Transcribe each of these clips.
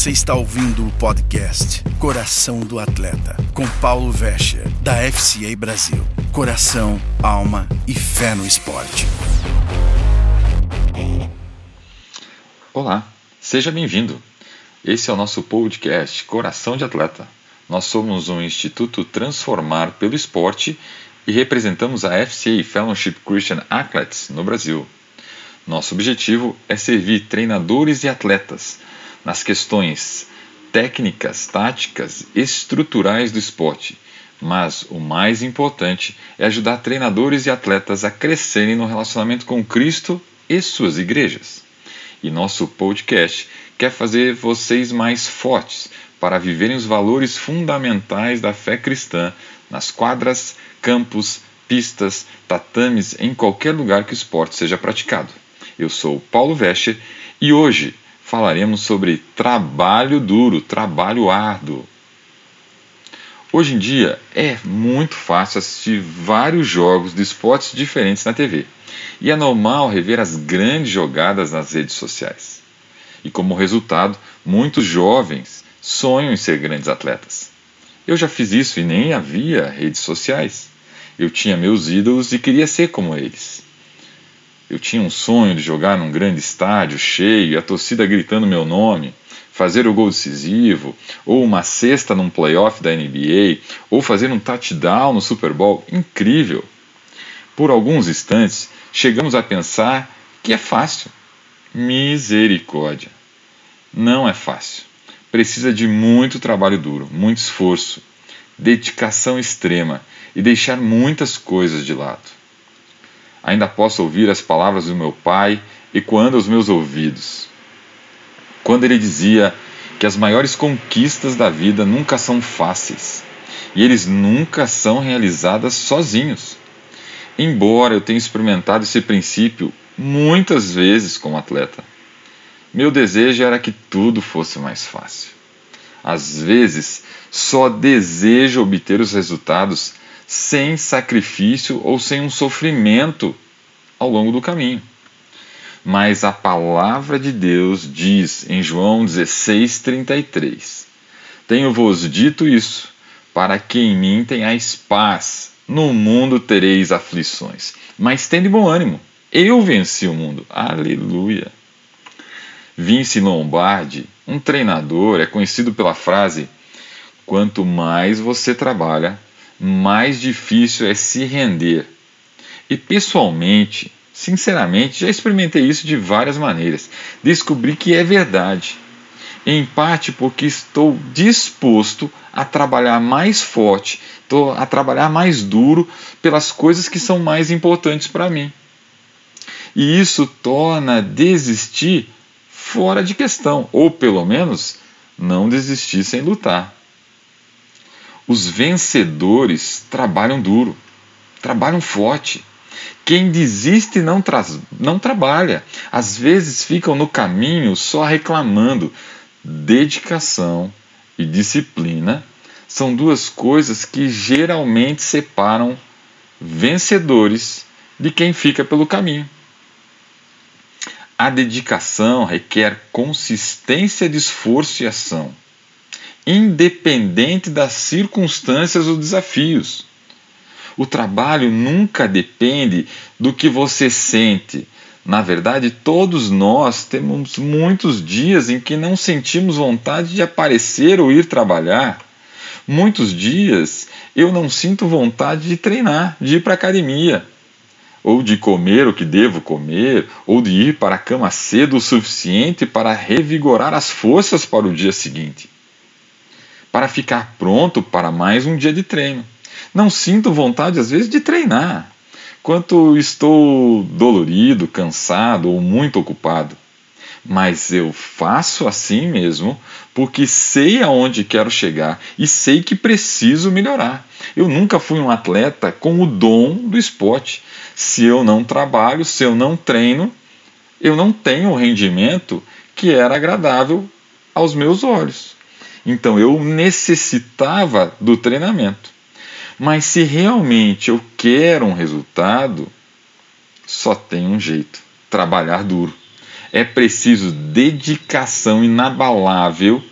Você está ouvindo o podcast Coração do Atleta, com Paulo Vescher, da FCA Brasil. Coração, alma e fé no esporte. Olá, seja bem-vindo. Esse é o nosso podcast Coração de Atleta. Nós somos um instituto Transformar pelo Esporte e representamos a FCA Fellowship Christian Athletes no Brasil. Nosso objetivo é servir treinadores e atletas nas questões técnicas, táticas, estruturais do esporte, mas o mais importante é ajudar treinadores e atletas a crescerem no relacionamento com Cristo e suas igrejas. E nosso podcast quer fazer vocês mais fortes para viverem os valores fundamentais da fé cristã nas quadras, campos, pistas, tatames, em qualquer lugar que o esporte seja praticado. Eu sou Paulo Vescher e hoje falaremos sobre trabalho duro, trabalho árduo. Hoje em dia é muito fácil assistir vários jogos de esportes diferentes na TV e é normal rever as grandes jogadas nas redes sociais. E como resultado, muitos jovens sonham em ser grandes atletas. Eu já fiz isso e nem havia redes sociais. Eu tinha meus ídolos e queria ser como eles. Eu tinha um sonho de jogar num grande estádio cheio e a torcida gritando meu nome, fazer o gol decisivo, ou uma cesta num playoff da NBA, ou fazer um touchdown no Super Bowl. Incrível! Por alguns instantes, chegamos a pensar que é fácil. Misericórdia! Não é fácil. Precisa de muito trabalho duro, muito esforço, dedicação extrema e deixar muitas coisas de lado. Ainda posso ouvir as palavras do meu pai ecoando aos meus ouvidos. Quando ele dizia que as maiores conquistas da vida nunca são fáceis e eles nunca são realizadas sozinhos. Embora eu tenha experimentado esse princípio muitas vezes como atleta, meu desejo era que tudo fosse mais fácil. Às vezes, só desejo obter os resultados sem sacrifício ou sem um sofrimento ao longo do caminho. Mas a palavra de Deus diz em João 16:33: Tenho-vos dito isso, para que em mim tenhais paz. No mundo tereis aflições, mas tende bom ânimo. Eu venci o mundo. Aleluia. Vince Lombardi, um treinador, é conhecido pela frase: Quanto mais você trabalha, mais difícil é se render. E pessoalmente, sinceramente, já experimentei isso de várias maneiras. Descobri que é verdade. Em parte porque estou disposto a trabalhar mais forte, a trabalhar mais duro pelas coisas que são mais importantes para mim. E isso torna desistir fora de questão, ou pelo menos não desistir sem lutar. Os vencedores trabalham duro, trabalham forte. Quem desiste não, não trabalha. Às vezes ficam no caminho só reclamando. Dedicação e disciplina são duas coisas que geralmente separam vencedores de quem fica pelo caminho. A dedicação requer consistência de esforço e ação independente das circunstâncias ou desafios. O trabalho nunca depende do que você sente. Na verdade, todos nós temos muitos dias em que não sentimos vontade de aparecer ou ir trabalhar. Muitos dias eu não sinto vontade de treinar, de ir para a academia, ou de comer o que devo comer, ou de ir para a cama cedo o suficiente para revigorar as forças para o dia seguinte para ficar pronto para mais um dia de treino. Não sinto vontade, às vezes, de treinar, quanto estou dolorido, cansado ou muito ocupado. Mas eu faço assim mesmo porque sei aonde quero chegar e sei que preciso melhorar. Eu nunca fui um atleta com o dom do esporte. Se eu não trabalho, se eu não treino, eu não tenho o rendimento que era agradável aos meus olhos. Então eu necessitava do treinamento. Mas se realmente eu quero um resultado, só tem um jeito: trabalhar duro. É preciso dedicação inabalável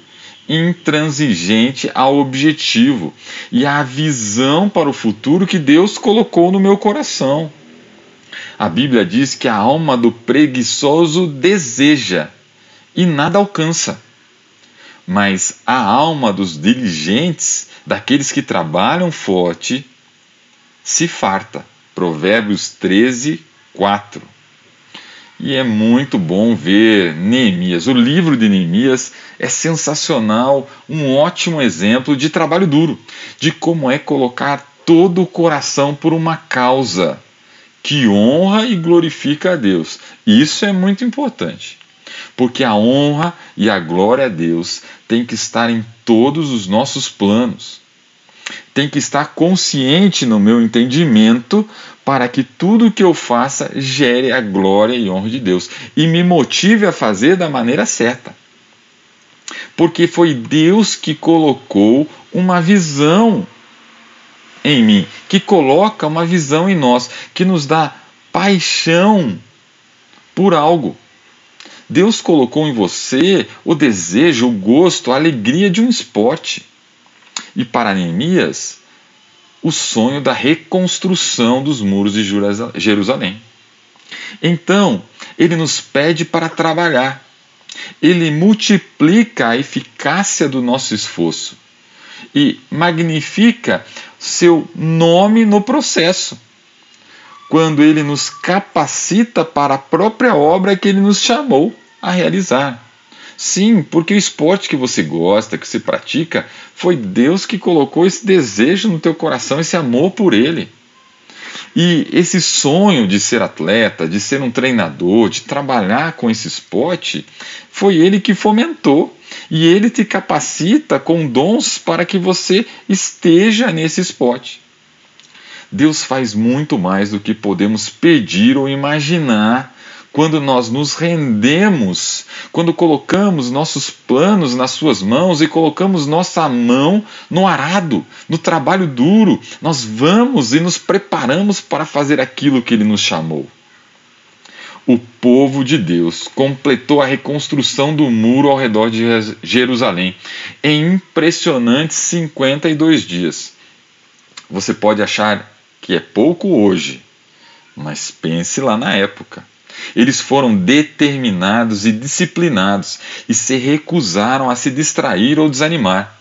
intransigente ao objetivo e à visão para o futuro que Deus colocou no meu coração. A Bíblia diz que a alma do preguiçoso deseja e nada alcança. Mas a alma dos diligentes, daqueles que trabalham forte, se farta. Provérbios 13, 4. E é muito bom ver Neemias. O livro de Neemias é sensacional, um ótimo exemplo de trabalho duro, de como é colocar todo o coração por uma causa que honra e glorifica a Deus. Isso é muito importante, porque a honra e a glória a Deus tem que estar em todos os nossos planos. Tem que estar consciente no meu entendimento para que tudo que eu faça gere a glória e honra de Deus e me motive a fazer da maneira certa. Porque foi Deus que colocou uma visão em mim, que coloca uma visão em nós, que nos dá paixão por algo. Deus colocou em você o desejo, o gosto, a alegria de um esporte. E para Neemias, o sonho da reconstrução dos muros de Jerusalém. Então, ele nos pede para trabalhar. Ele multiplica a eficácia do nosso esforço e magnifica seu nome no processo. Quando ele nos capacita para a própria obra que ele nos chamou a realizar. Sim, porque o esporte que você gosta, que você pratica, foi Deus que colocou esse desejo no teu coração, esse amor por ele. E esse sonho de ser atleta, de ser um treinador, de trabalhar com esse esporte, foi ele que fomentou. E ele te capacita com dons para que você esteja nesse esporte. Deus faz muito mais do que podemos pedir ou imaginar quando nós nos rendemos, quando colocamos nossos planos nas Suas mãos e colocamos nossa mão no arado, no trabalho duro, nós vamos e nos preparamos para fazer aquilo que Ele nos chamou. O povo de Deus completou a reconstrução do muro ao redor de Jerusalém em impressionantes 52 dias. Você pode achar que é pouco hoje, mas pense lá na época. Eles foram determinados e disciplinados e se recusaram a se distrair ou desanimar.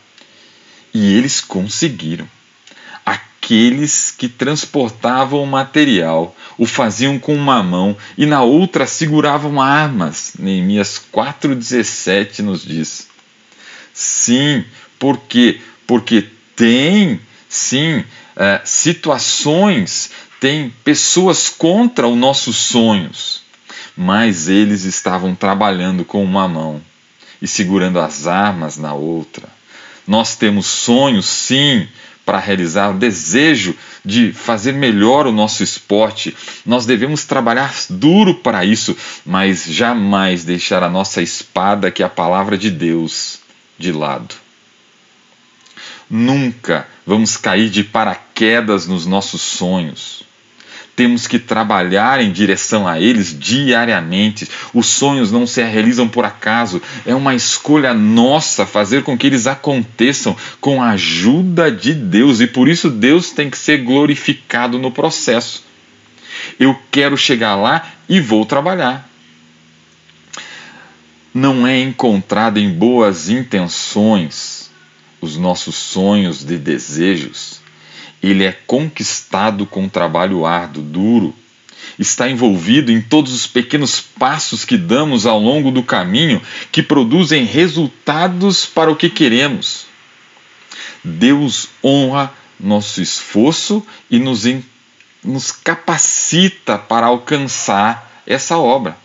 E eles conseguiram. Aqueles que transportavam o material o faziam com uma mão e na outra seguravam armas. Neemias 4,17 nos diz. Sim, por quê? Porque tem, sim, é, situações, tem pessoas contra os nossos sonhos mas eles estavam trabalhando com uma mão e segurando as armas na outra. Nós temos sonhos, sim, para realizar, o desejo de fazer melhor o nosso esporte. Nós devemos trabalhar duro para isso, mas jamais deixar a nossa espada, que é a palavra de Deus, de lado. Nunca vamos cair de paraquedas nos nossos sonhos temos que trabalhar em direção a eles diariamente. Os sonhos não se realizam por acaso, é uma escolha nossa fazer com que eles aconteçam com a ajuda de Deus e por isso Deus tem que ser glorificado no processo. Eu quero chegar lá e vou trabalhar. Não é encontrado em boas intenções os nossos sonhos e desejos ele é conquistado com trabalho árduo, duro. Está envolvido em todos os pequenos passos que damos ao longo do caminho que produzem resultados para o que queremos. Deus honra nosso esforço e nos, nos capacita para alcançar essa obra.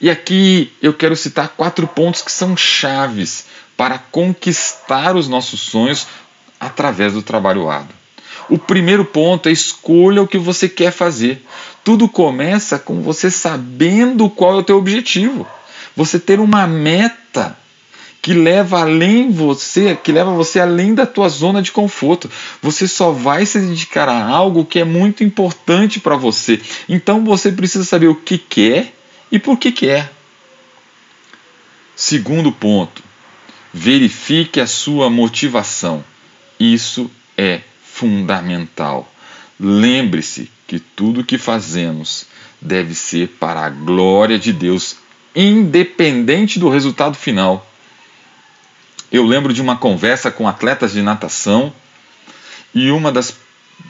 E aqui eu quero citar quatro pontos que são chaves para conquistar os nossos sonhos através do trabalho árduo. O primeiro ponto é escolha o que você quer fazer. Tudo começa com você sabendo qual é o teu objetivo. Você ter uma meta que leva além você, que leva você além da tua zona de conforto. Você só vai se dedicar a algo que é muito importante para você. Então você precisa saber o que quer e por que quer. Segundo ponto, Verifique a sua motivação. Isso é fundamental. Lembre-se que tudo que fazemos deve ser para a glória de Deus, independente do resultado final. Eu lembro de uma conversa com atletas de natação e uma das,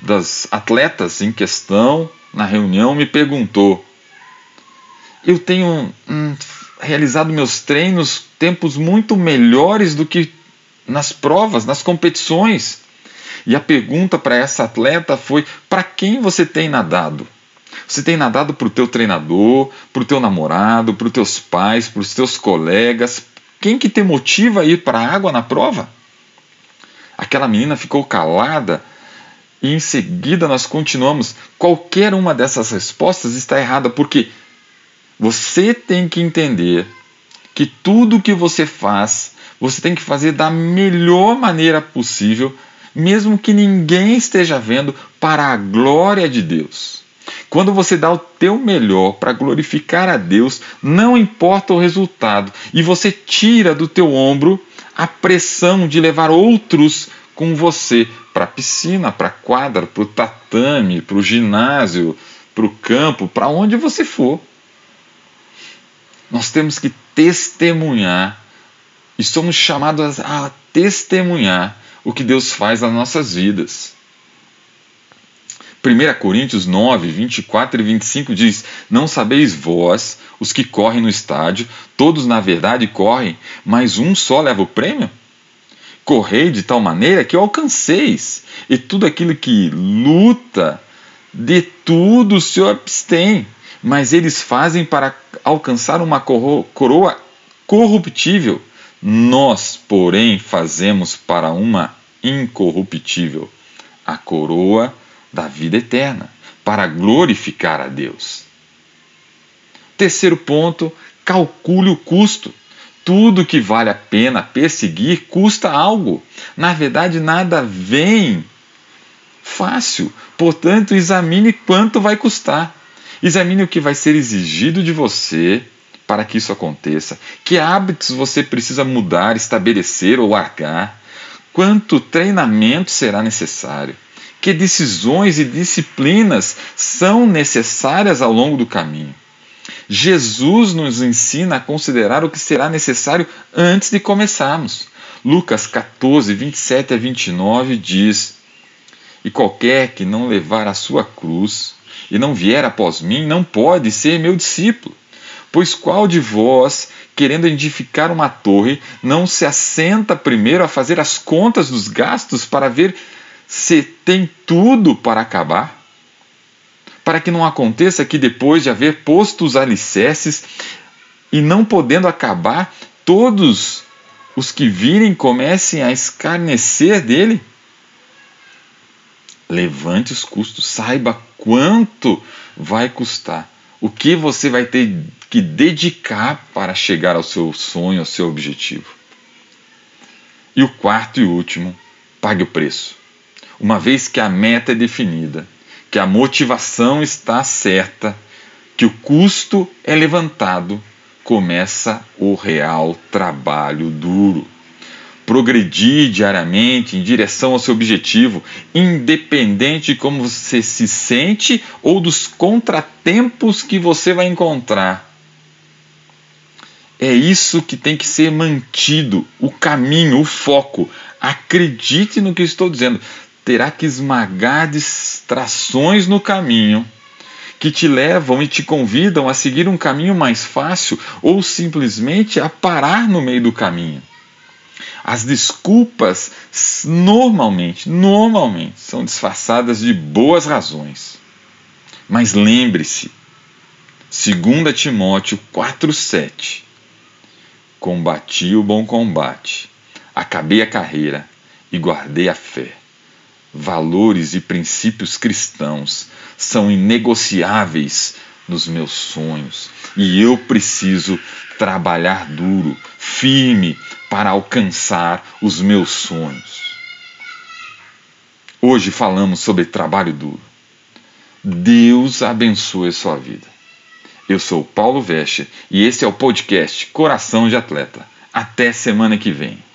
das atletas em questão na reunião me perguntou: Eu tenho hum, realizado meus treinos tempos muito melhores do que nas provas, nas competições. E a pergunta para essa atleta foi: para quem você tem nadado? Você tem nadado para o teu treinador, para o teu namorado, para os teus pais, para os teus colegas? Quem que te motiva a ir para a água na prova? Aquela menina ficou calada e em seguida nós continuamos. Qualquer uma dessas respostas está errada, porque você tem que entender que tudo que você faz, você tem que fazer da melhor maneira possível, mesmo que ninguém esteja vendo, para a glória de Deus. Quando você dá o teu melhor para glorificar a Deus, não importa o resultado, e você tira do teu ombro a pressão de levar outros com você para a piscina, para a quadra, para o tatame, para o ginásio, para o campo, para onde você for. Nós temos que testemunhar e somos chamados a testemunhar o que Deus faz nas nossas vidas. 1 Coríntios 9, 24 e 25 diz: Não sabeis vós, os que correm no estádio, todos na verdade correm, mas um só leva o prêmio? Correi de tal maneira que alcanceis, e tudo aquilo que luta, de tudo se abstém mas eles fazem para alcançar uma coroa corruptível. Nós, porém, fazemos para uma incorruptível, a coroa da vida eterna, para glorificar a Deus. Terceiro ponto, calcule o custo. Tudo que vale a pena perseguir custa algo. Na verdade, nada vem fácil. Portanto, examine quanto vai custar. Examine o que vai ser exigido de você para que isso aconteça. Que hábitos você precisa mudar, estabelecer ou largar? Quanto treinamento será necessário? Que decisões e disciplinas são necessárias ao longo do caminho? Jesus nos ensina a considerar o que será necessário antes de começarmos. Lucas 14, 27 a 29 diz: E qualquer que não levar a sua cruz e não vier após mim, não pode ser meu discípulo. Pois qual de vós, querendo edificar uma torre, não se assenta primeiro a fazer as contas dos gastos para ver se tem tudo para acabar? Para que não aconteça que depois de haver posto os alicerces e não podendo acabar, todos os que virem comecem a escarnecer dele? Levante os custos, saiba quanto vai custar, o que você vai ter que dedicar para chegar ao seu sonho, ao seu objetivo. E o quarto e último, pague o preço. Uma vez que a meta é definida, que a motivação está certa, que o custo é levantado, começa o real trabalho duro progredir diariamente em direção ao seu objetivo, independente de como você se sente ou dos contratempos que você vai encontrar. É isso que tem que ser mantido, o caminho, o foco. Acredite no que estou dizendo. Terá que esmagar distrações no caminho que te levam e te convidam a seguir um caminho mais fácil ou simplesmente a parar no meio do caminho. As desculpas normalmente, normalmente são disfarçadas de boas razões. Mas lembre-se, 2 Timóteo 4:7 Combati o bom combate, acabei a carreira e guardei a fé. Valores e princípios cristãos são inegociáveis nos meus sonhos e eu preciso trabalhar duro, firme, para alcançar os meus sonhos. Hoje falamos sobre trabalho duro. Deus abençoe a sua vida. Eu sou Paulo Vescher e esse é o podcast Coração de Atleta. Até semana que vem.